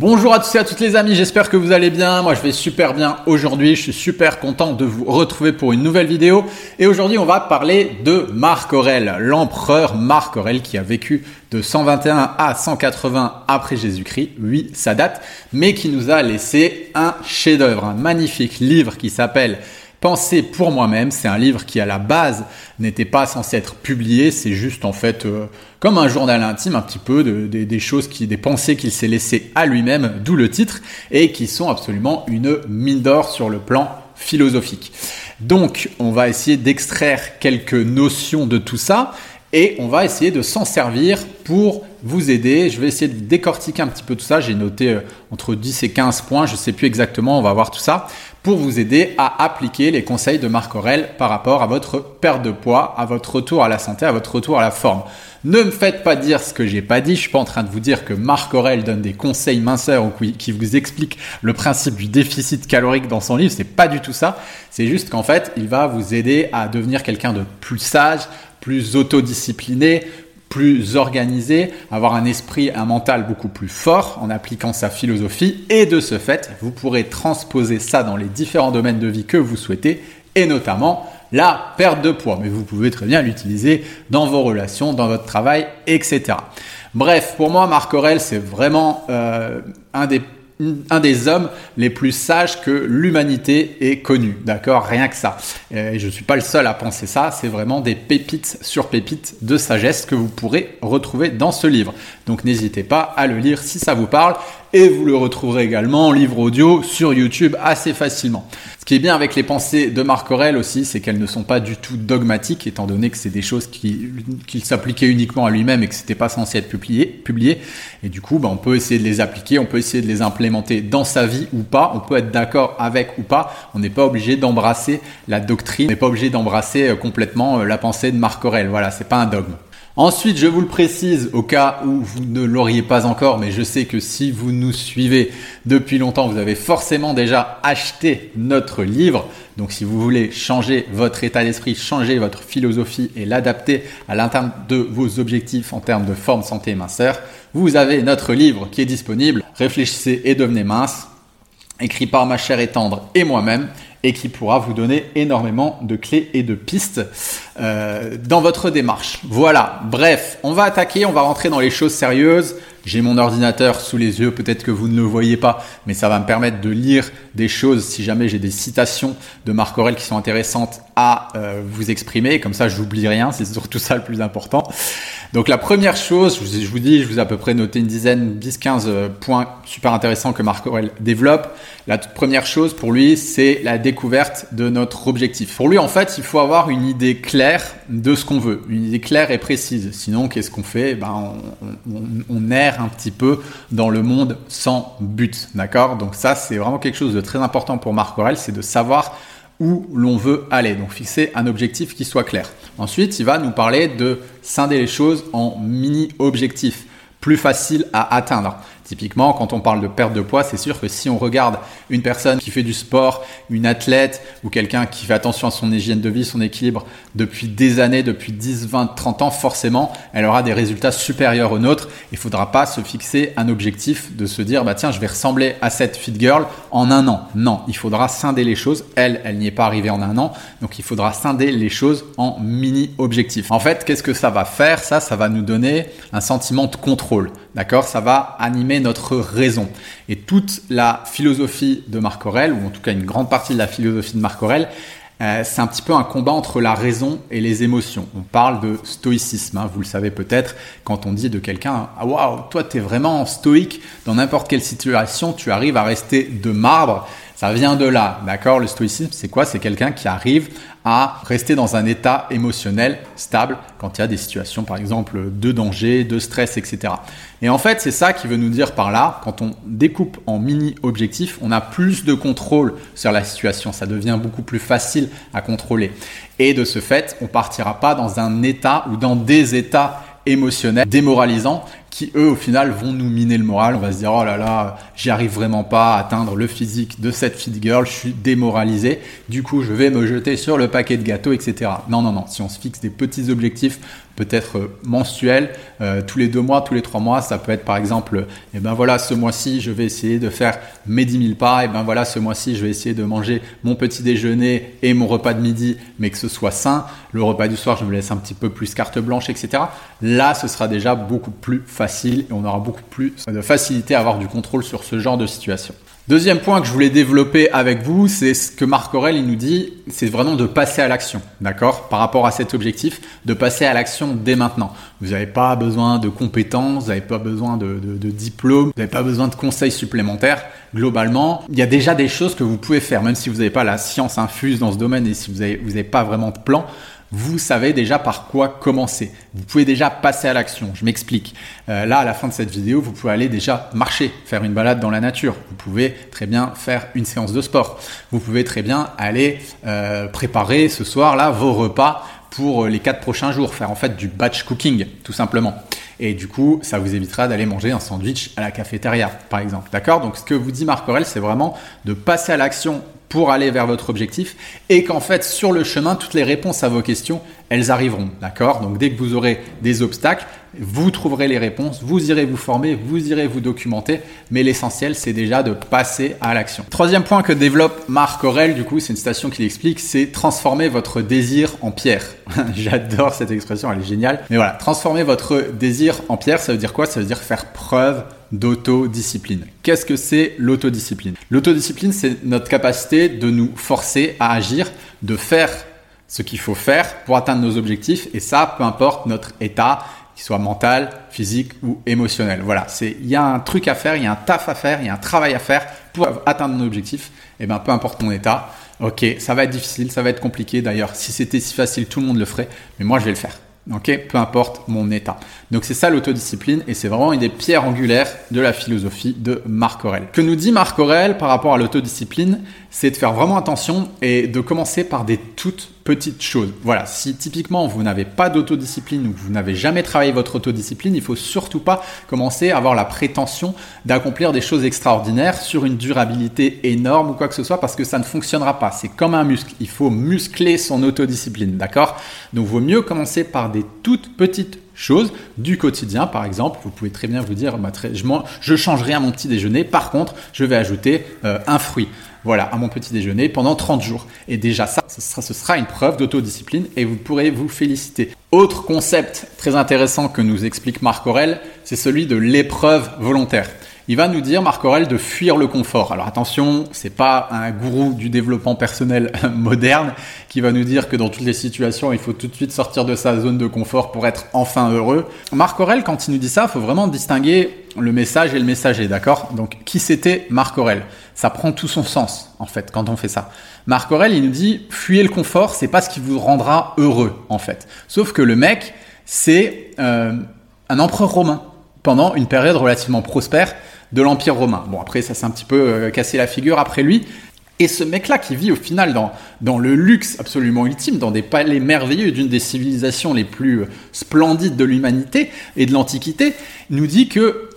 Bonjour à tous et à toutes les amis, j'espère que vous allez bien. Moi je vais super bien aujourd'hui, je suis super content de vous retrouver pour une nouvelle vidéo. Et aujourd'hui on va parler de Marc Aurèle, l'empereur Marc Aurèle qui a vécu de 121 à 180 après Jésus-Christ, oui ça date, mais qui nous a laissé un chef-d'œuvre, un magnifique livre qui s'appelle Penser pour moi-même, c'est un livre qui à la base n'était pas censé être publié, c'est juste en fait euh, comme un journal intime un petit peu de, des choses qui, des pensées qu'il s'est laissé à lui-même, d'où le titre, et qui sont absolument une mine d'or sur le plan philosophique. Donc on va essayer d'extraire quelques notions de tout ça et on va essayer de s'en servir pour vous aider. Je vais essayer de décortiquer un petit peu tout ça. J'ai noté euh, entre 10 et 15 points, je ne sais plus exactement, on va voir tout ça, pour vous aider à appliquer les conseils de Marc Aurel par rapport à votre perte de poids, à votre retour à la santé, à votre retour à la forme. Ne me faites pas dire ce que j'ai pas dit. Je suis pas en train de vous dire que Marc Aurel donne des conseils minceurs ou qui vous explique le principe du déficit calorique dans son livre. C'est pas du tout ça. C'est juste qu'en fait, il va vous aider à devenir quelqu'un de plus sage, plus autodiscipliné, plus organisé, avoir un esprit, un mental beaucoup plus fort en appliquant sa philosophie et de ce fait, vous pourrez transposer ça dans les différents domaines de vie que vous souhaitez et notamment la perte de poids. Mais vous pouvez très bien l'utiliser dans vos relations, dans votre travail, etc. Bref, pour moi, Marc Aurel, c'est vraiment euh, un des un des hommes les plus sages que l'humanité ait connu. D'accord? Rien que ça. Et je ne suis pas le seul à penser ça. C'est vraiment des pépites sur pépites de sagesse que vous pourrez retrouver dans ce livre. Donc n'hésitez pas à le lire si ça vous parle. Et vous le retrouverez également en livre audio sur YouTube assez facilement. Ce qui est bien avec les pensées de Marc Aurel aussi, c'est qu'elles ne sont pas du tout dogmatiques, étant donné que c'est des choses qu'il qui s'appliquait uniquement à lui-même et que c'était pas censé être publié. publié. Et du coup, bah, on peut essayer de les appliquer, on peut essayer de les implémenter dans sa vie ou pas. On peut être d'accord avec ou pas. On n'est pas obligé d'embrasser la doctrine, on n'est pas obligé d'embrasser euh, complètement euh, la pensée de Marc Aurel. Voilà, c'est pas un dogme. Ensuite, je vous le précise au cas où vous ne l'auriez pas encore, mais je sais que si vous nous suivez depuis longtemps, vous avez forcément déjà acheté notre livre. Donc si vous voulez changer votre état d'esprit, changer votre philosophie et l'adapter à l'interne de vos objectifs en termes de forme, santé et minceur, vous avez notre livre qui est disponible. Réfléchissez et devenez mince, écrit par ma chère et tendre et moi-même et qui pourra vous donner énormément de clés et de pistes euh, dans votre démarche. Voilà, bref, on va attaquer, on va rentrer dans les choses sérieuses. J'ai mon ordinateur sous les yeux, peut-être que vous ne le voyez pas, mais ça va me permettre de lire des choses si jamais j'ai des citations de Marc Aurel qui sont intéressantes à euh, vous exprimer. Comme ça, je n'oublie rien, c'est surtout ça le plus important. Donc la première chose, je vous, dis, je vous ai à peu près noté une dizaine, 10-15 euh, points super intéressants que Marc Aurel développe. La toute première chose pour lui, c'est la découverte de notre objectif. Pour lui, en fait, il faut avoir une idée claire de ce qu'on veut, une idée claire et précise. Sinon, qu'est-ce qu'on fait? Ben, on, erre un petit peu dans le monde sans but, d'accord? Donc ça, c'est vraiment quelque chose de très important pour Marc Aurel, c'est de savoir où l'on veut aller. Donc fixer un objectif qui soit clair. Ensuite, il va nous parler de scinder les choses en mini-objectifs, plus faciles à atteindre. Typiquement, quand on parle de perte de poids, c'est sûr que si on regarde une personne qui fait du sport, une athlète ou quelqu'un qui fait attention à son hygiène de vie, son équilibre depuis des années, depuis 10, 20, 30 ans, forcément, elle aura des résultats supérieurs aux nôtres. Il ne faudra pas se fixer un objectif de se dire, bah tiens, je vais ressembler à cette fit girl en un an. Non, il faudra scinder les choses. Elle, elle n'y est pas arrivée en un an. Donc il faudra scinder les choses en mini objectifs. En fait, qu'est-ce que ça va faire? Ça, ça va nous donner un sentiment de contrôle. D'accord? Ça va animer notre raison. Et toute la philosophie de Marc Aurel, ou en tout cas une grande partie de la philosophie de Marc Aurel, euh, c'est un petit peu un combat entre la raison et les émotions. On parle de stoïcisme, hein, vous le savez peut-être, quand on dit de quelqu'un Ah waouh, toi tu es vraiment stoïque, dans n'importe quelle situation, tu arrives à rester de marbre. Ça vient de là, d'accord Le stoïcisme, c'est quoi? C'est quelqu'un qui arrive à rester dans un état émotionnel stable quand il y a des situations, par exemple, de danger, de stress, etc. Et en fait, c'est ça qui veut nous dire par là, quand on découpe en mini-objectifs, on a plus de contrôle sur la situation. Ça devient beaucoup plus facile à contrôler. Et de ce fait, on partira pas dans un état ou dans des états émotionnels démoralisants qui eux au final vont nous miner le moral. On va se dire oh là là, j'y arrive vraiment pas à atteindre le physique de cette fit girl, je suis démoralisé. Du coup, je vais me jeter sur le paquet de gâteaux, etc. Non non non, si on se fixe des petits objectifs peut-être mensuel, tous les deux mois, tous les trois mois. Ça peut être par exemple, eh ben voilà, ce mois-ci, je vais essayer de faire mes 10 000 pas. Et eh ben voilà, ce mois-ci, je vais essayer de manger mon petit déjeuner et mon repas de midi, mais que ce soit sain. Le repas du soir, je me laisse un petit peu plus carte blanche, etc. Là, ce sera déjà beaucoup plus facile et on aura beaucoup plus de facilité à avoir du contrôle sur ce genre de situation. Deuxième point que je voulais développer avec vous, c'est ce que Marc Aurel il nous dit, c'est vraiment de passer à l'action, d'accord Par rapport à cet objectif, de passer à l'action dès maintenant. Vous n'avez pas besoin de compétences, vous n'avez pas besoin de, de, diplôme, vous n'avez pas besoin de conseils supplémentaires. Globalement, il y a déjà des choses que vous pouvez faire, même si vous n'avez pas la science infuse dans ce domaine et si vous n'avez pas vraiment de plan vous savez déjà par quoi commencer. Vous pouvez déjà passer à l'action. Je m'explique. Euh, là, à la fin de cette vidéo, vous pouvez aller déjà marcher, faire une balade dans la nature. Vous pouvez très bien faire une séance de sport. Vous pouvez très bien aller euh, préparer ce soir-là vos repas pour les quatre prochains jours. Faire en fait du batch cooking, tout simplement. Et du coup, ça vous évitera d'aller manger un sandwich à la cafétéria, par exemple. D'accord? Donc, ce que vous dit Marc Aurel, c'est vraiment de passer à l'action pour aller vers votre objectif et qu'en fait sur le chemin toutes les réponses à vos questions elles arriveront d'accord? Donc dès que vous aurez des obstacles vous trouverez les réponses vous irez vous former vous irez vous documenter mais l'essentiel c'est déjà de passer à l'action. Troisième point que développe Marc Aurel du coup c'est une citation qui l'explique c'est transformer votre désir en pierre. J'adore cette expression elle est géniale. Mais voilà transformer votre désir en pierre ça veut dire quoi? Ça veut dire faire preuve d'autodiscipline. Qu'est-ce que c'est l'autodiscipline? L'autodiscipline, c'est notre capacité de nous forcer à agir, de faire ce qu'il faut faire pour atteindre nos objectifs, et ça, peu importe notre état, qu'il soit mental, physique ou émotionnel. Voilà, c'est il y a un truc à faire, il y a un taf à faire, il y a un travail à faire pour atteindre mon objectif. Et ben peu importe mon état, ok, ça va être difficile, ça va être compliqué. D'ailleurs, si c'était si facile, tout le monde le ferait, mais moi je vais le faire. Ok, peu importe mon état. Donc c'est ça l'autodiscipline et c'est vraiment une des pierres angulaires de la philosophie de Marc Aurel. Que nous dit Marc Aurel par rapport à l'autodiscipline, c'est de faire vraiment attention et de commencer par des toutes petites choses. Voilà, si typiquement vous n'avez pas d'autodiscipline ou vous n'avez jamais travaillé votre autodiscipline, il faut surtout pas commencer à avoir la prétention d'accomplir des choses extraordinaires sur une durabilité énorme ou quoi que ce soit parce que ça ne fonctionnera pas. C'est comme un muscle, il faut muscler son autodiscipline, d'accord? Donc vaut mieux commencer par des toutes petites choses du quotidien. Par exemple, vous pouvez très bien vous dire, je, je change rien à mon petit déjeuner, par contre, je vais ajouter euh, un fruit voilà, à mon petit déjeuner pendant 30 jours. Et déjà ça, ce sera, ce sera une preuve d'autodiscipline et vous pourrez vous féliciter. Autre concept très intéressant que nous explique Marc Aurel, c'est celui de l'épreuve volontaire il va nous dire, Marc Aurel, de fuir le confort. Alors attention, c'est pas un gourou du développement personnel moderne qui va nous dire que dans toutes les situations, il faut tout de suite sortir de sa zone de confort pour être enfin heureux. Marc Aurel, quand il nous dit ça, il faut vraiment distinguer le message et le messager, d'accord? Donc qui c'était Marc Aurel Ça prend tout son sens en fait quand on fait ça. Marc Aurel, il nous dit fuyez le confort, c'est pas ce qui vous rendra heureux en fait. Sauf que le mec, c'est euh, un empereur romain pendant une période relativement prospère de l'Empire romain. Bon, après, ça s'est un petit peu euh, cassé la figure après lui. Et ce mec-là qui vit au final dans, dans le luxe absolument ultime, dans des palais merveilleux d'une des civilisations les plus euh, splendides de l'humanité et de l'Antiquité, nous dit que,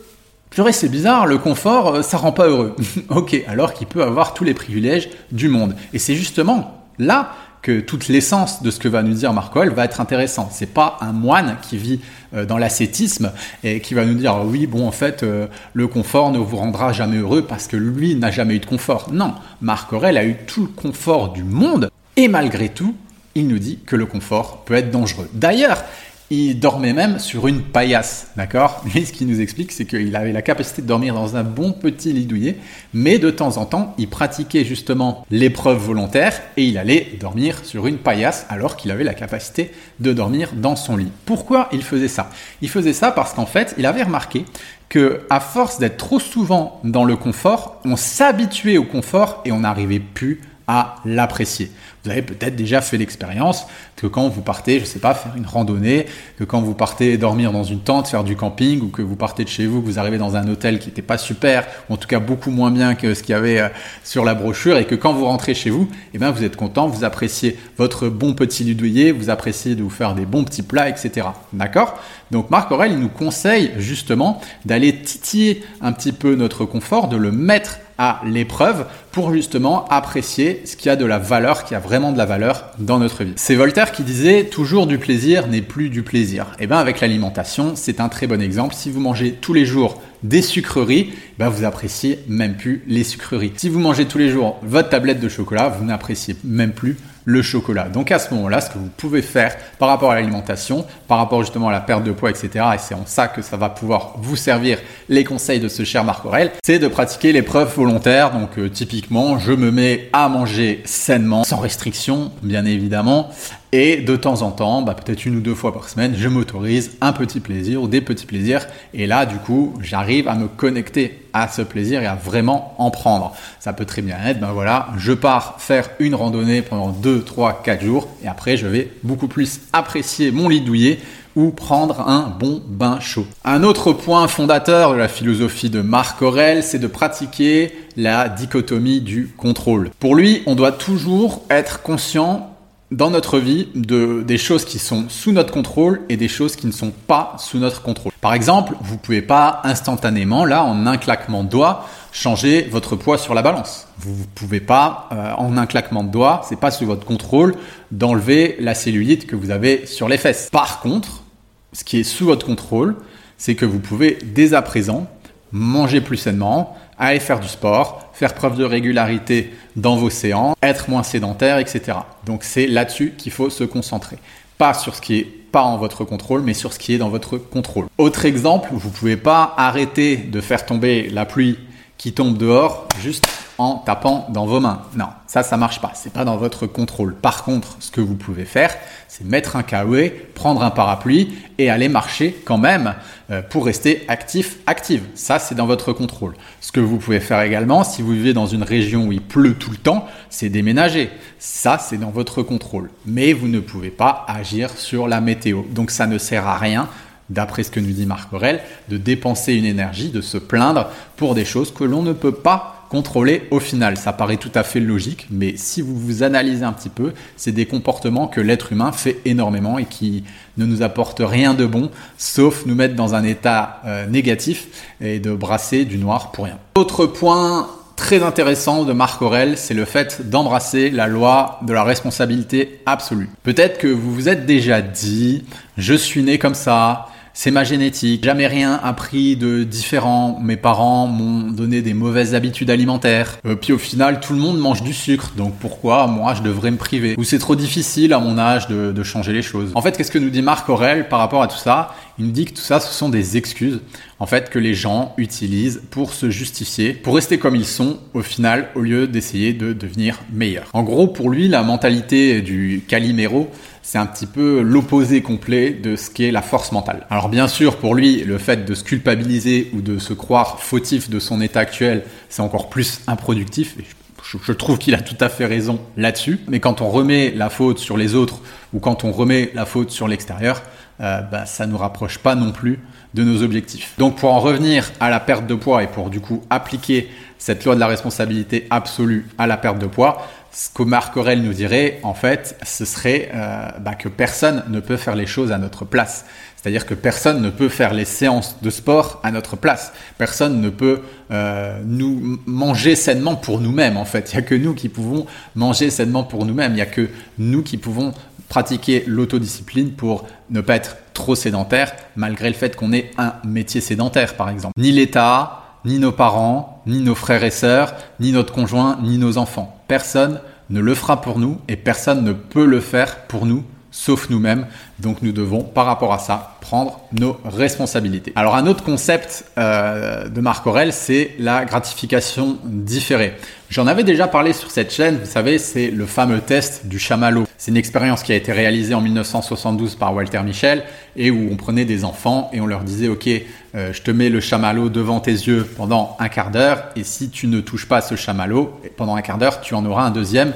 purée, c'est bizarre, le confort, euh, ça rend pas heureux. ok, alors qu'il peut avoir tous les privilèges du monde. Et c'est justement là que toute l'essence de ce que va nous dire Marc Aurèle va être intéressant. C'est pas un moine qui vit euh, dans l'ascétisme et qui va nous dire oui bon en fait euh, le confort ne vous rendra jamais heureux parce que lui n'a jamais eu de confort. Non, Marc Aurèle a eu tout le confort du monde et malgré tout, il nous dit que le confort peut être dangereux. D'ailleurs, il dormait même sur une paillasse, d'accord? Lui, ce qu'il nous explique, c'est qu'il avait la capacité de dormir dans un bon petit lit douillet, mais de temps en temps, il pratiquait justement l'épreuve volontaire et il allait dormir sur une paillasse alors qu'il avait la capacité de dormir dans son lit. Pourquoi il faisait ça? Il faisait ça parce qu'en fait, il avait remarqué que à force d'être trop souvent dans le confort, on s'habituait au confort et on n'arrivait plus à l'apprécier. Vous avez peut-être déjà fait l'expérience que quand vous partez, je ne sais pas, faire une randonnée, que quand vous partez dormir dans une tente, faire du camping, ou que vous partez de chez vous, que vous arrivez dans un hôtel qui n'était pas super, ou en tout cas beaucoup moins bien que ce qu'il y avait euh, sur la brochure, et que quand vous rentrez chez vous, eh bien vous êtes content, vous appréciez votre bon petit ludouillet, vous appréciez de vous faire des bons petits plats, etc. D'accord? Donc Marc Aurel, il nous conseille justement d'aller titiller un petit peu notre confort, de le mettre l'épreuve pour justement apprécier ce qui a de la valeur, qui a vraiment de la valeur dans notre vie. C'est Voltaire qui disait toujours du plaisir n'est plus du plaisir. Et eh bien avec l'alimentation, c'est un très bon exemple. Si vous mangez tous les jours des sucreries, ben vous appréciez même plus les sucreries. Si vous mangez tous les jours votre tablette de chocolat, vous n'appréciez même plus le chocolat. Donc à ce moment-là, ce que vous pouvez faire par rapport à l'alimentation, par rapport justement à la perte de poids, etc., et c'est en ça que ça va pouvoir vous servir les conseils de ce cher Marc Aurel, c'est de pratiquer l'épreuve volontaire. Donc euh, typiquement, je me mets à manger sainement, sans restriction, bien évidemment, et de temps en temps, bah, peut-être une ou deux fois par semaine, je m'autorise un petit plaisir ou des petits plaisirs. Et là, du coup, j'arrive à me connecter à ce plaisir et à vraiment en prendre. Ça peut très bien être, ben voilà, je pars faire une randonnée pendant 2, 3, 4 jours et après je vais beaucoup plus apprécier mon lit douillet ou prendre un bon bain chaud. Un autre point fondateur de la philosophie de Marc Aurel, c'est de pratiquer la dichotomie du contrôle. Pour lui, on doit toujours être conscient dans notre vie de, des choses qui sont sous notre contrôle et des choses qui ne sont pas sous notre contrôle. Par exemple, vous pouvez pas instantanément, là, en un claquement de doigts, changer votre poids sur la balance. Vous ne pouvez pas, euh, en un claquement de doigts, c'est pas sous votre contrôle, d'enlever la cellulite que vous avez sur les fesses. Par contre, ce qui est sous votre contrôle, c'est que vous pouvez dès à présent manger plus sainement, aller faire du sport, faire preuve de régularité dans vos séances, être moins sédentaire, etc. Donc c'est là-dessus qu'il faut se concentrer. Pas sur ce qui est pas en votre contrôle, mais sur ce qui est dans votre contrôle. Autre exemple, vous ne pouvez pas arrêter de faire tomber la pluie qui tombe dehors juste en tapant dans vos mains. Non, ça, ça marche pas. C'est pas dans votre contrôle. Par contre, ce que vous pouvez faire, c'est mettre un caouet, prendre un parapluie et aller marcher quand même euh, pour rester actif, active. Ça, c'est dans votre contrôle. Ce que vous pouvez faire également, si vous vivez dans une région où il pleut tout le temps, c'est déménager. Ça, c'est dans votre contrôle. Mais vous ne pouvez pas agir sur la météo. Donc, ça ne sert à rien d'après ce que nous dit Marc Aurel, de dépenser une énergie, de se plaindre pour des choses que l'on ne peut pas contrôler au final. Ça paraît tout à fait logique, mais si vous vous analysez un petit peu, c'est des comportements que l'être humain fait énormément et qui ne nous apportent rien de bon, sauf nous mettre dans un état euh, négatif et de brasser du noir pour rien. Autre point très intéressant de Marc Aurel, c'est le fait d'embrasser la loi de la responsabilité absolue. Peut-être que vous vous êtes déjà dit, je suis né comme ça, c'est ma génétique. Jamais rien appris de différent. Mes parents m'ont donné des mauvaises habitudes alimentaires. Euh, puis au final, tout le monde mange du sucre. Donc pourquoi moi je devrais me priver? Ou c'est trop difficile à mon âge de, de changer les choses? En fait, qu'est-ce que nous dit Marc Aurel par rapport à tout ça? Il nous dit que tout ça, ce sont des excuses en fait que les gens utilisent pour se justifier, pour rester comme ils sont au final, au lieu d'essayer de devenir meilleurs. En gros, pour lui, la mentalité du Calimero, c'est un petit peu l'opposé complet de ce qu'est la force mentale. Alors bien sûr, pour lui, le fait de se culpabiliser ou de se croire fautif de son état actuel, c'est encore plus improductif. Je trouve qu'il a tout à fait raison là-dessus. Mais quand on remet la faute sur les autres ou quand on remet la faute sur l'extérieur, euh, bah, ça nous rapproche pas non plus de nos objectifs. Donc pour en revenir à la perte de poids et pour du coup appliquer cette loi de la responsabilité absolue à la perte de poids, ce que Marc Aurel nous dirait, en fait, ce serait euh, bah, que personne ne peut faire les choses à notre place. C'est-à-dire que personne ne peut faire les séances de sport à notre place. Personne ne peut euh, nous manger sainement pour nous-mêmes, en fait. Il n'y a que nous qui pouvons manger sainement pour nous-mêmes. Il n'y a que nous qui pouvons pratiquer l'autodiscipline pour ne pas être trop sédentaire, malgré le fait qu'on ait un métier sédentaire, par exemple. Ni l'État, ni nos parents, ni nos frères et sœurs, ni notre conjoint, ni nos enfants. Personne ne le fera pour nous et personne ne peut le faire pour nous sauf nous-mêmes. Donc nous devons, par rapport à ça, prendre nos responsabilités. Alors un autre concept euh, de Marc Aurel, c'est la gratification différée. J'en avais déjà parlé sur cette chaîne, vous savez, c'est le fameux test du chamallow. C'est une expérience qui a été réalisée en 1972 par Walter Michel et où on prenait des enfants et on leur disait, OK, euh, je te mets le chamallow devant tes yeux pendant un quart d'heure et si tu ne touches pas ce chamallow, pendant un quart d'heure, tu en auras un deuxième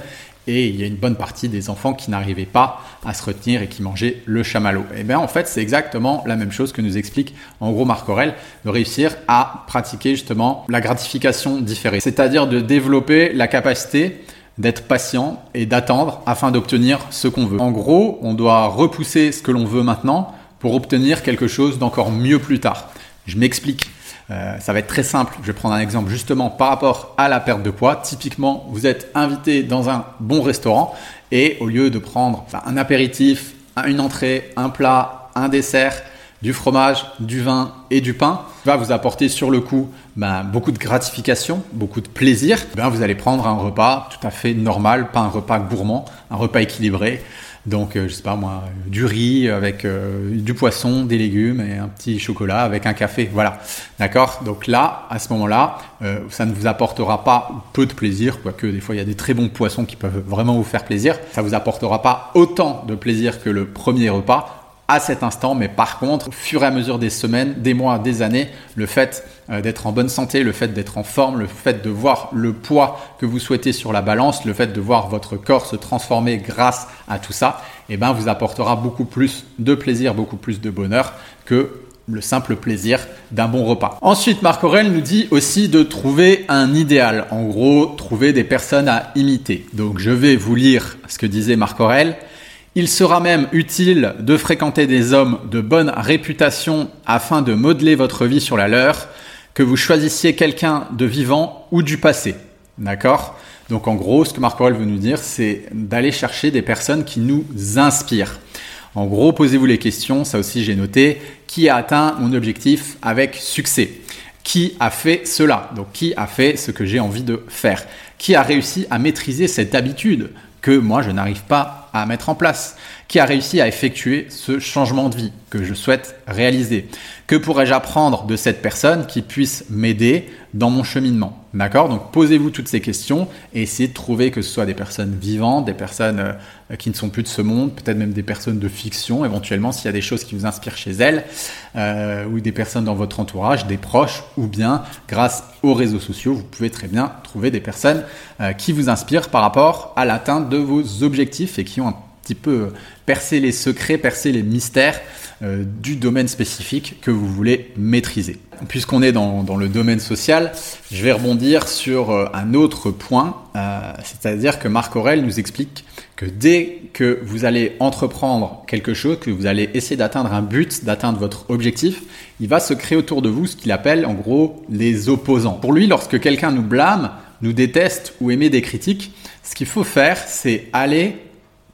et il y a une bonne partie des enfants qui n'arrivaient pas à se retenir et qui mangeaient le chamallow. Et eh bien en fait, c'est exactement la même chose que nous explique en gros Marc Aurel, de réussir à pratiquer justement la gratification différée, c'est-à-dire de développer la capacité d'être patient et d'attendre afin d'obtenir ce qu'on veut. En gros, on doit repousser ce que l'on veut maintenant pour obtenir quelque chose d'encore mieux plus tard. Je m'explique. Euh, ça va être très simple. Je vais prendre un exemple justement par rapport à la perte de poids. Typiquement, vous êtes invité dans un bon restaurant et au lieu de prendre un apéritif, une entrée, un plat, un dessert, du fromage, du vin et du pain va vous apporter sur le coup ben, beaucoup de gratification, beaucoup de plaisir. Ben, vous allez prendre un repas tout à fait normal, pas un repas gourmand, un repas équilibré. Donc, euh, je sais pas moi, du riz avec euh, du poisson, des légumes et un petit chocolat avec un café. Voilà, d'accord? Donc là, à ce moment-là, euh, ça ne vous apportera pas peu de plaisir, quoique des fois il y a des très bons poissons qui peuvent vraiment vous faire plaisir. Ça vous apportera pas autant de plaisir que le premier repas à cet instant, mais par contre, au fur et à mesure des semaines, des mois, des années, le fait euh, d'être en bonne santé, le fait d'être en forme, le fait de voir le poids que vous souhaitez sur la balance, le fait de voir votre corps se transformer grâce à tout ça, eh ben, vous apportera beaucoup plus de plaisir, beaucoup plus de bonheur que le simple plaisir d'un bon repas. Ensuite, Marc Aurel nous dit aussi de trouver un idéal. En gros, trouver des personnes à imiter. Donc, je vais vous lire ce que disait Marc Aurel. Il sera même utile de fréquenter des hommes de bonne réputation afin de modeler votre vie sur la leur, que vous choisissiez quelqu'un de vivant ou du passé. D'accord? Donc en gros, ce que Marc Aurel veut nous dire, c'est d'aller chercher des personnes qui nous inspirent. En gros, posez-vous les questions, ça aussi j'ai noté, qui a atteint mon objectif avec succès? Qui a fait cela? Donc qui a fait ce que j'ai envie de faire? Qui a réussi à maîtriser cette habitude que moi je n'arrive pas à mettre en place Qui a réussi à effectuer ce changement de vie que je souhaite réaliser. Que pourrais-je apprendre de cette personne qui puisse m'aider dans mon cheminement? D'accord? Donc posez-vous toutes ces questions et essayez de trouver que ce soit des personnes vivantes, des personnes euh, qui ne sont plus de ce monde, peut-être même des personnes de fiction, éventuellement s'il y a des choses qui vous inspirent chez elles, euh, ou des personnes dans votre entourage, des proches, ou bien grâce aux réseaux sociaux, vous pouvez très bien trouver des personnes euh, qui vous inspirent par rapport à l'atteinte de vos objectifs et qui ont petit peu percé les secrets, percé les mystères euh, du domaine spécifique que vous voulez maîtriser. Puisqu'on est dans, le domaine social, je vais rebondir sur euh, un autre point, euh, c'est-à-dire que Marc Aurel nous explique que dès que vous allez entreprendre quelque chose, que vous allez essayer d'atteindre un but, d'atteindre votre objectif, il va se créer autour de vous ce qu'il appelle en gros les opposants. Pour lui, lorsque quelqu'un nous blâme, nous déteste ou émet des critiques, ce qu'il faut faire, c'est aller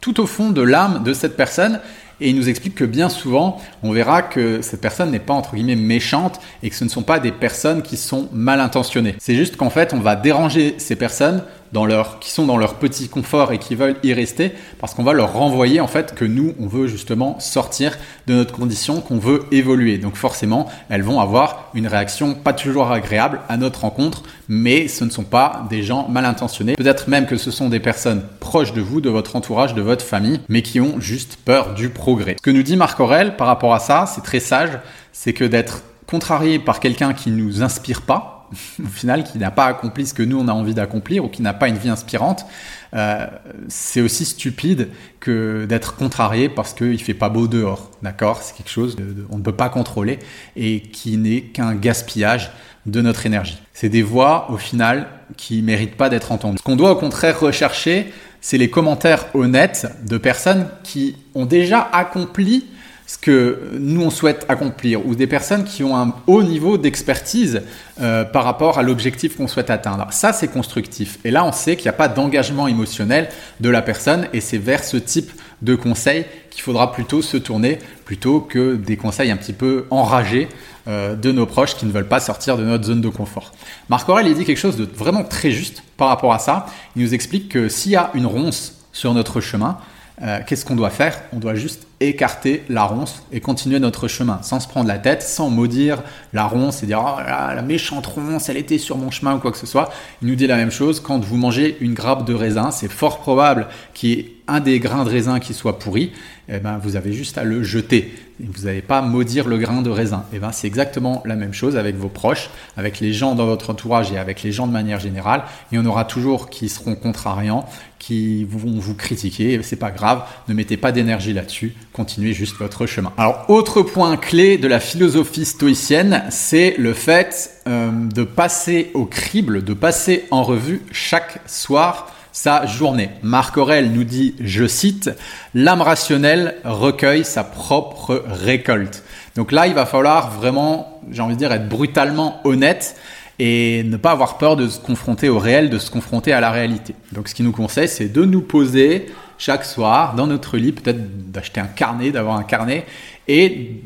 tout au fond de l'âme de cette personne et il nous explique que bien souvent, on verra que cette personne n'est pas entre guillemets méchante et que ce ne sont pas des personnes qui sont mal intentionnées. C'est juste qu'en fait, on va déranger ces personnes dans leur, qui sont dans leur petit confort et qui veulent y rester parce qu'on va leur renvoyer en fait que nous, on veut justement sortir de notre condition, qu'on veut évoluer. Donc forcément, elles vont avoir une réaction pas toujours agréable à notre rencontre, mais ce ne sont pas des gens mal intentionnés. Peut-être même que ce sont des personnes proches de vous, de votre entourage, de votre famille, mais qui ont juste peur du progrès. Ce que nous dit Marc Aurel par rapport à ça, c'est très sage, c'est que d'être contrarié par quelqu'un qui nous inspire pas, au final, qui n'a pas accompli ce que nous on a envie d'accomplir ou qui n'a pas une vie inspirante, euh, c'est aussi stupide que d'être contrarié parce qu'il fait pas beau dehors. D'accord? C'est quelque chose de, on ne peut pas contrôler et qui n'est qu'un gaspillage de notre énergie. C'est des voix au final qui méritent pas d'être entendues. Ce qu'on doit au contraire rechercher, c'est les commentaires honnêtes de personnes qui ont déjà accompli ce que nous on souhaite accomplir ou des personnes qui ont un haut niveau d'expertise euh, par rapport à l'objectif qu'on souhaite atteindre. Ça c'est constructif. Et là on sait qu'il n'y a pas d'engagement émotionnel de la personne et c'est vers ce type de conseils qu'il faudra plutôt se tourner plutôt que des conseils un petit peu enragés euh, de nos proches qui ne veulent pas sortir de notre zone de confort. Marc Aurel il dit quelque chose de vraiment très juste par rapport à ça. Il nous explique que s'il y a une ronce sur notre chemin, euh, qu'est-ce qu'on doit faire? On doit juste écarter la ronce et continuer notre chemin sans se prendre la tête, sans maudire la ronce et dire oh la méchante ronce, elle était sur mon chemin ou quoi que ce soit. Il nous dit la même chose quand vous mangez une grappe de raisin, c'est fort probable qu'il y ait un des grains de raisin qui soit pourri. Eh ben, vous avez juste à le jeter. Vous n'allez pas maudire le grain de raisin. Eh ben, c'est exactement la même chose avec vos proches, avec les gens dans votre entourage et avec les gens de manière générale. Il y en aura toujours qui seront contrariants, qui vont vous critiquer. C'est pas grave. Ne mettez pas d'énergie là-dessus. Continuez juste votre chemin. Alors, autre point clé de la philosophie stoïcienne, c'est le fait euh, de passer au crible, de passer en revue chaque soir sa journée. Marc Aurel nous dit, je cite, l'âme rationnelle recueille sa propre récolte. Donc là, il va falloir vraiment j'ai envie de dire, être brutalement honnête et ne pas avoir peur de se confronter au réel, de se confronter à la réalité. Donc ce qui nous conseille, c'est de nous poser chaque soir dans notre lit, peut-être d'acheter un carnet, d'avoir un carnet, et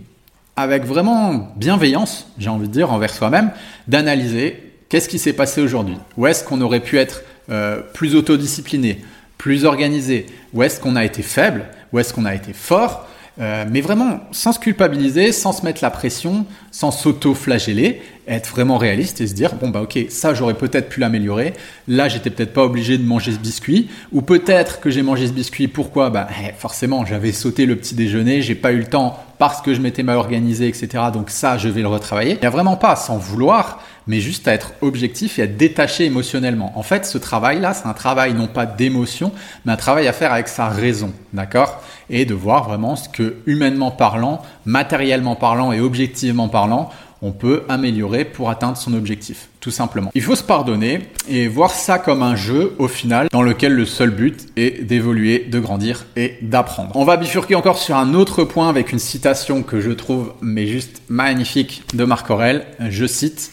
avec vraiment bienveillance, j'ai envie de dire, envers soi-même, d'analyser qu'est-ce qui s'est passé aujourd'hui. Où est-ce qu'on aurait pu être euh, plus autodiscipliné, plus organisé? Où est-ce qu'on a été faible? Où est-ce qu'on a été fort? Euh, mais vraiment sans se culpabiliser, sans se mettre la pression, sans s'auto-flageller, être vraiment réaliste et se dire bon bah ok ça j'aurais peut-être pu l'améliorer. Là j'étais peut-être pas obligé de manger ce biscuit ou peut-être que j'ai mangé ce biscuit. Pourquoi? Bah eh, forcément j'avais sauté le petit déjeuner, j'ai pas eu le temps parce que je m'étais mal organisé etc. Donc ça je vais le retravailler. Il n'y a vraiment pas sans vouloir mais juste à être objectif et à détaché émotionnellement. En fait, ce travail-là, c'est un travail non pas d'émotion, mais un travail à faire avec sa raison, d'accord? Et de voir vraiment ce que, humainement parlant, matériellement parlant et objectivement parlant, on peut améliorer pour atteindre son objectif, tout simplement. Il faut se pardonner et voir ça comme un jeu au final dans lequel le seul but est d'évoluer, de grandir et d'apprendre. On va bifurquer encore sur un autre point avec une citation que je trouve mais juste magnifique de Marc Aurel. Je cite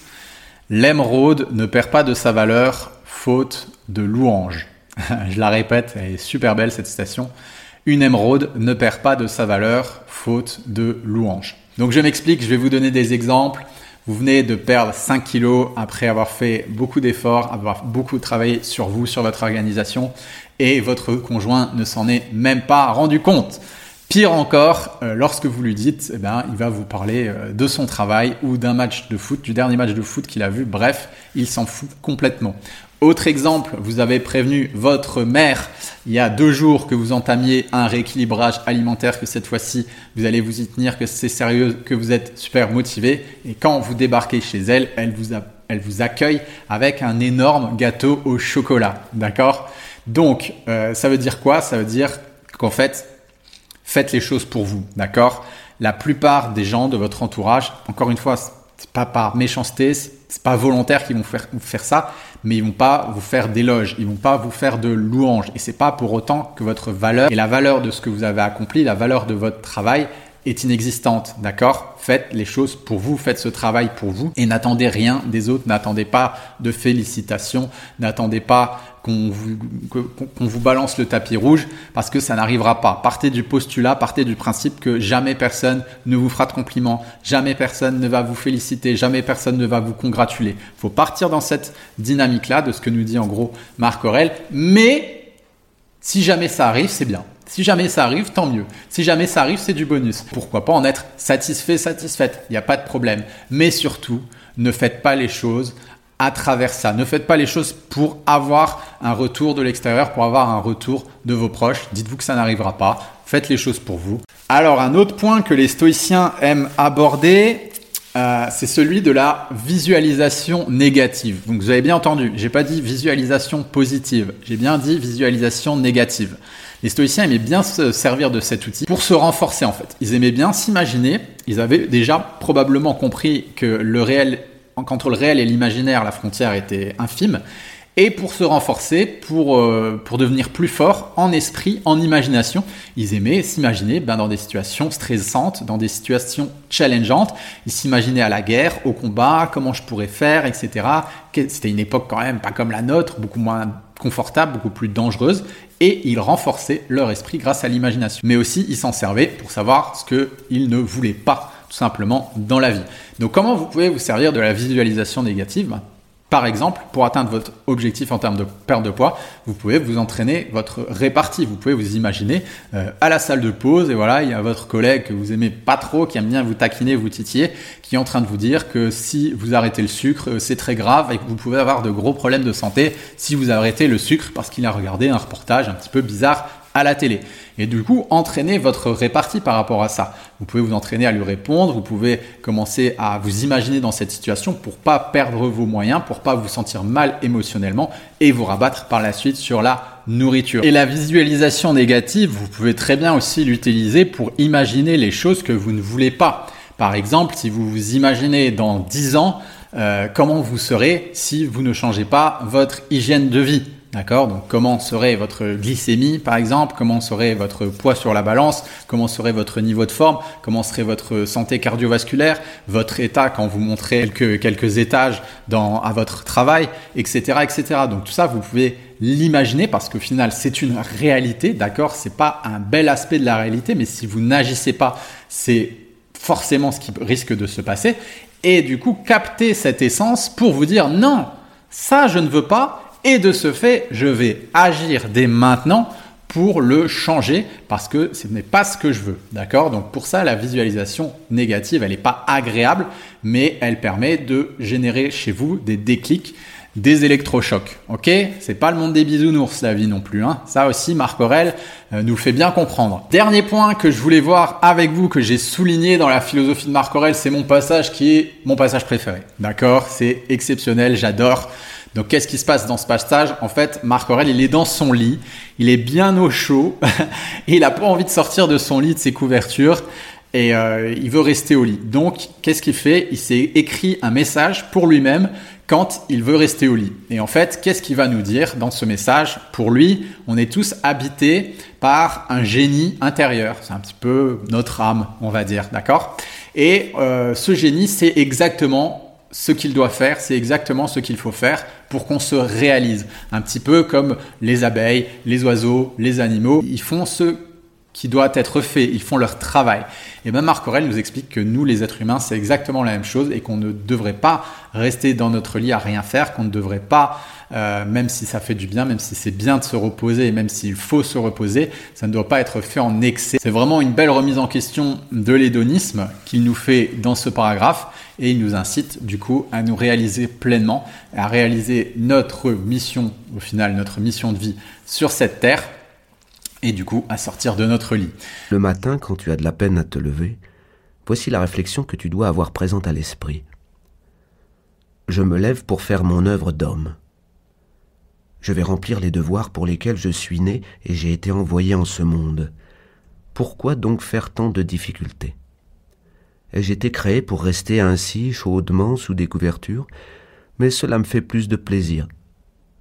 L'émeraude ne perd pas de sa valeur faute de louange. Je la répète, elle est super belle cette citation. Une émeraude ne perd pas de sa valeur faute de louange. Donc je m'explique, je vais vous donner des exemples. Vous venez de perdre 5 kilos après avoir fait beaucoup d'efforts, avoir beaucoup travaillé sur vous, sur votre organisation, et votre conjoint ne s'en est même pas rendu compte. Pire encore, euh, lorsque vous lui dites, eh ben, il va vous parler euh, de son travail ou d'un match de foot, du dernier match de foot qu'il a vu. Bref, il s'en fout complètement. Autre exemple, vous avez prévenu votre mère il y a deux jours que vous entamiez un rééquilibrage alimentaire, que cette fois-ci vous allez vous y tenir, que c'est sérieux, que vous êtes super motivé. Et quand vous débarquez chez elle, elle vous, elle vous accueille avec un énorme gâteau au chocolat. D'accord? Donc, euh, ça veut dire quoi? Ça veut dire qu'en fait, Faites les choses pour vous, d'accord? La plupart des gens de votre entourage, encore une fois, c'est pas par méchanceté, c'est pas volontaire qu'ils vont faire, faire ça, mais ils vont pas vous faire d'éloges, ils vont pas vous faire de louanges. Et c'est pas pour autant que votre valeur et la valeur de ce que vous avez accompli, la valeur de votre travail est inexistante, d'accord? Faites les choses pour vous, faites ce travail pour vous et n'attendez rien des autres, n'attendez pas de félicitations, n'attendez pas qu'on vous, balance le tapis rouge parce que ça n'arrivera pas. Partez du postulat, partez du principe que jamais personne ne vous fera de compliments, jamais personne ne va vous féliciter, jamais personne ne va vous congratuler. Faut partir dans cette dynamique-là de ce que nous dit en gros Marc Aurel, mais si jamais ça arrive, c'est bien. Si jamais ça arrive, tant mieux. Si jamais ça arrive, c'est du bonus. Pourquoi pas en être satisfait, satisfaite? Il n'y a pas de problème. Mais surtout, ne faites pas les choses à travers ça. Ne faites pas les choses pour avoir un retour de l'extérieur, pour avoir un retour de vos proches. Dites-vous que ça n'arrivera pas. Faites les choses pour vous. Alors, un autre point que les stoïciens aiment aborder, euh, c'est celui de la visualisation négative. Donc vous avez bien entendu, j'ai pas dit visualisation positive, j'ai bien dit visualisation négative. Les stoïciens aimaient bien se servir de cet outil pour se renforcer en fait. Ils aimaient bien s'imaginer, ils avaient déjà probablement compris que le réel, qu'entre le réel et l'imaginaire, la frontière était infime. Et pour se renforcer, pour, euh, pour devenir plus fort en esprit, en imagination, ils aimaient s'imaginer ben, dans des situations stressantes, dans des situations challengeantes. Ils s'imaginaient à la guerre, au combat, comment je pourrais faire, etc. C'était une époque quand même pas comme la nôtre, beaucoup moins confortable, beaucoup plus dangereuse, et ils renforçaient leur esprit grâce à l'imagination. Mais aussi, ils s'en servaient pour savoir ce qu'ils ne voulaient pas, simplement, dans la vie. Donc comment vous pouvez vous servir de la visualisation négative? Par exemple, pour atteindre votre objectif en termes de perte de poids, vous pouvez vous entraîner votre répartie. Vous pouvez vous imaginer euh, à la salle de pause et voilà, il y a votre collègue que vous aimez pas trop, qui aime bien vous taquiner, vous titiller, qui est en train de vous dire que si vous arrêtez le sucre, euh, c'est très grave et que vous pouvez avoir de gros problèmes de santé si vous arrêtez le sucre parce qu'il a regardé un reportage un petit peu bizarre à la télé. Et du coup, entraîner votre répartie par rapport à ça. Vous pouvez vous entraîner à lui répondre, vous pouvez commencer à vous imaginer dans cette situation pour pas perdre vos moyens, pour pas vous sentir mal émotionnellement et vous rabattre par la suite sur la nourriture. Et la visualisation négative, vous pouvez très bien aussi l'utiliser pour imaginer les choses que vous ne voulez pas. Par exemple, si vous vous imaginez dans 10 ans, euh, comment vous serez si vous ne changez pas votre hygiène de vie D'accord Donc comment serait votre glycémie par exemple? Comment serait votre poids sur la balance? Comment serait votre niveau de forme? Comment serait votre santé cardiovasculaire? Votre état quand vous montrez quelques, quelques étages dans, à votre travail, etc., etc. Donc tout ça, vous pouvez l'imaginer parce qu'au final, c'est une réalité, d'accord? C'est pas un bel aspect de la réalité, mais si vous n'agissez pas, c'est forcément ce qui risque de se passer. Et du coup, capter cette essence pour vous dire non, ça je ne veux pas et de ce fait, je vais agir dès maintenant pour le changer parce que ce n'est pas ce que je veux. D'accord? Donc pour ça, la visualisation négative, elle n'est pas agréable, mais elle permet de générer chez vous des déclics, des électrochocs. Ok? C'est pas le monde des bisounours, la vie non plus. Hein ça aussi, Marc Aurel euh, nous fait bien comprendre. Dernier point que je voulais voir avec vous, que j'ai souligné dans la philosophie de Marc Aurel, c'est mon passage qui est mon passage préféré. D'accord? C'est exceptionnel, j'adore. Donc qu'est-ce qui se passe dans ce passage? En fait, Marc Aurel, il est dans son lit, il est bien au chaud, il n'a pas envie de sortir de son lit, de ses couvertures, et euh, il veut rester au lit. Donc qu'est-ce qu'il fait? Il s'est écrit un message pour lui-même quand il veut rester au lit. Et en fait, qu'est-ce qu'il va nous dire dans ce message? Pour lui, on est tous habités par un génie intérieur. C'est un petit peu notre âme, on va dire, d'accord? Et euh, ce génie, c'est exactement ce qu'il doit faire, c'est exactement ce qu'il faut faire pour qu'on se réalise. Un petit peu comme les abeilles, les oiseaux, les animaux, ils font ce qui doit être fait, ils font leur travail. Et même Marc Aurel nous explique que nous, les êtres humains, c'est exactement la même chose et qu'on ne devrait pas rester dans notre lit à rien faire, qu'on ne devrait pas euh, même si ça fait du bien, même si c'est bien de se reposer et même s'il faut se reposer, ça ne doit pas être fait en excès. C'est vraiment une belle remise en question de l'hédonisme qu'il nous fait dans ce paragraphe et il nous incite du coup à nous réaliser pleinement, à réaliser notre mission, au final notre mission de vie sur cette terre et du coup à sortir de notre lit. Le matin, quand tu as de la peine à te lever, voici la réflexion que tu dois avoir présente à l'esprit. Je me lève pour faire mon œuvre d'homme je vais remplir les devoirs pour lesquels je suis né et j'ai été envoyé en ce monde. Pourquoi donc faire tant de difficultés? Ai-je été créé pour rester ainsi chaudement sous des couvertures? Mais cela me fait plus de plaisir.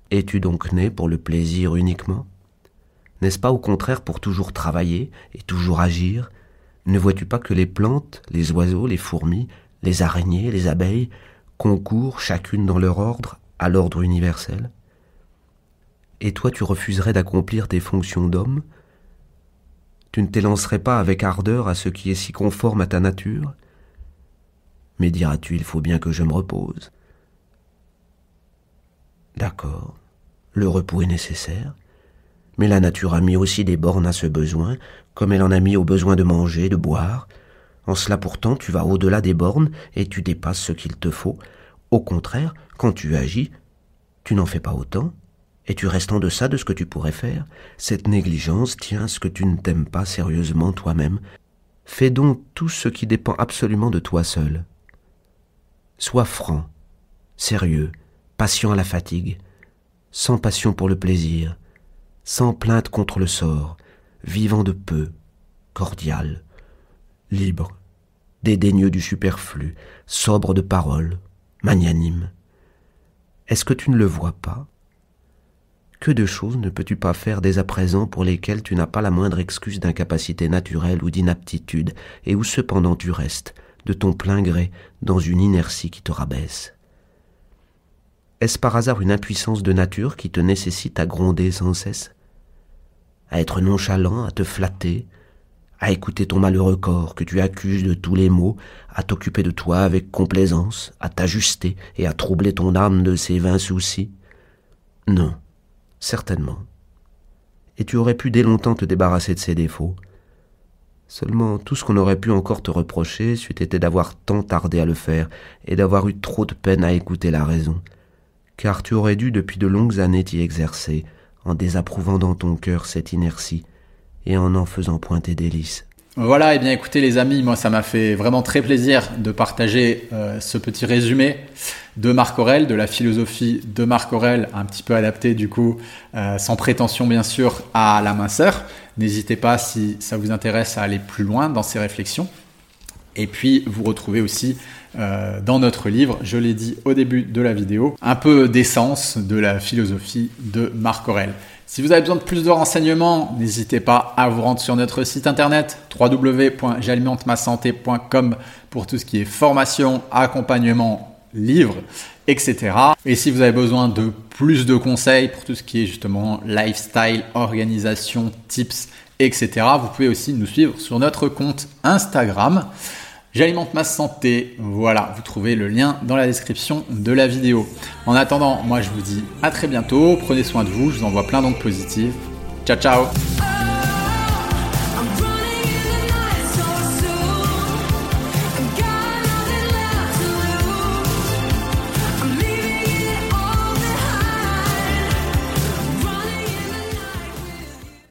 Es-tu donc né pour le plaisir uniquement? N'est-ce pas au contraire pour toujours travailler et toujours agir? Ne vois-tu pas que les plantes, les oiseaux, les fourmis, les araignées, les abeilles concourent chacune dans leur ordre à l'ordre universel? Et toi tu refuserais d'accomplir tes fonctions d'homme? Tu ne t'élancerais pas avec ardeur à ce qui est si conforme à ta nature? Mais diras-tu, il faut bien que je me repose? D'accord, le repos est nécessaire, mais la nature a mis aussi des bornes à ce besoin, comme elle en a mis au besoin de manger, de boire. En cela pourtant tu vas au-delà des bornes et tu dépasses ce qu'il te faut. Au contraire, quand tu agis, tu n'en fais pas autant, et tu restes en deçà de ce que tu pourrais faire Cette négligence tient à ce que tu ne t'aimes pas sérieusement toi-même. Fais donc tout ce qui dépend absolument de toi seul. Sois franc, sérieux, patient à la fatigue, sans passion pour le plaisir, sans plainte contre le sort, vivant de peu, cordial, libre, dédaigneux du superflu, sobre de parole, magnanime. Est-ce que tu ne le vois pas? Que de choses ne peux-tu pas faire dès à présent pour lesquelles tu n'as pas la moindre excuse d'incapacité naturelle ou d'inaptitude, et où cependant tu restes, de ton plein gré, dans une inertie qui te rabaisse? Est-ce par hasard une impuissance de nature qui te nécessite à gronder sans cesse? À être nonchalant, à te flatter, à écouter ton malheureux corps que tu accuses de tous les maux, à t'occuper de toi avec complaisance, à t'ajuster et à troubler ton âme de ses vains soucis? Non Certainement. Et tu aurais pu dès longtemps te débarrasser de ces défauts. Seulement tout ce qu'on aurait pu encore te reprocher c'eût été d'avoir tant tardé à le faire et d'avoir eu trop de peine à écouter la raison, car tu aurais dû depuis de longues années t'y exercer, en désapprouvant dans ton cœur cette inertie et en en faisant point tes délices. Voilà, et eh bien écoutez les amis, moi ça m'a fait vraiment très plaisir de partager euh, ce petit résumé de Marc Aurel, de la philosophie de Marc Aurel, un petit peu adapté du coup, euh, sans prétention bien sûr à la minceur. N'hésitez pas si ça vous intéresse à aller plus loin dans ces réflexions. Et puis vous retrouvez aussi euh, dans notre livre. Je l'ai dit au début de la vidéo, un peu d'essence de la philosophie de Marc Aurel. Si vous avez besoin de plus de renseignements, n'hésitez pas à vous rendre sur notre site internet www.j'alimentemassanté.com pour tout ce qui est formation, accompagnement, livres, etc. Et si vous avez besoin de plus de conseils pour tout ce qui est justement lifestyle, organisation, tips, etc., vous pouvez aussi nous suivre sur notre compte Instagram. J'alimente ma santé. Voilà, vous trouvez le lien dans la description de la vidéo. En attendant, moi je vous dis à très bientôt. Prenez soin de vous. Je vous envoie plein d'ondes positives. Ciao ciao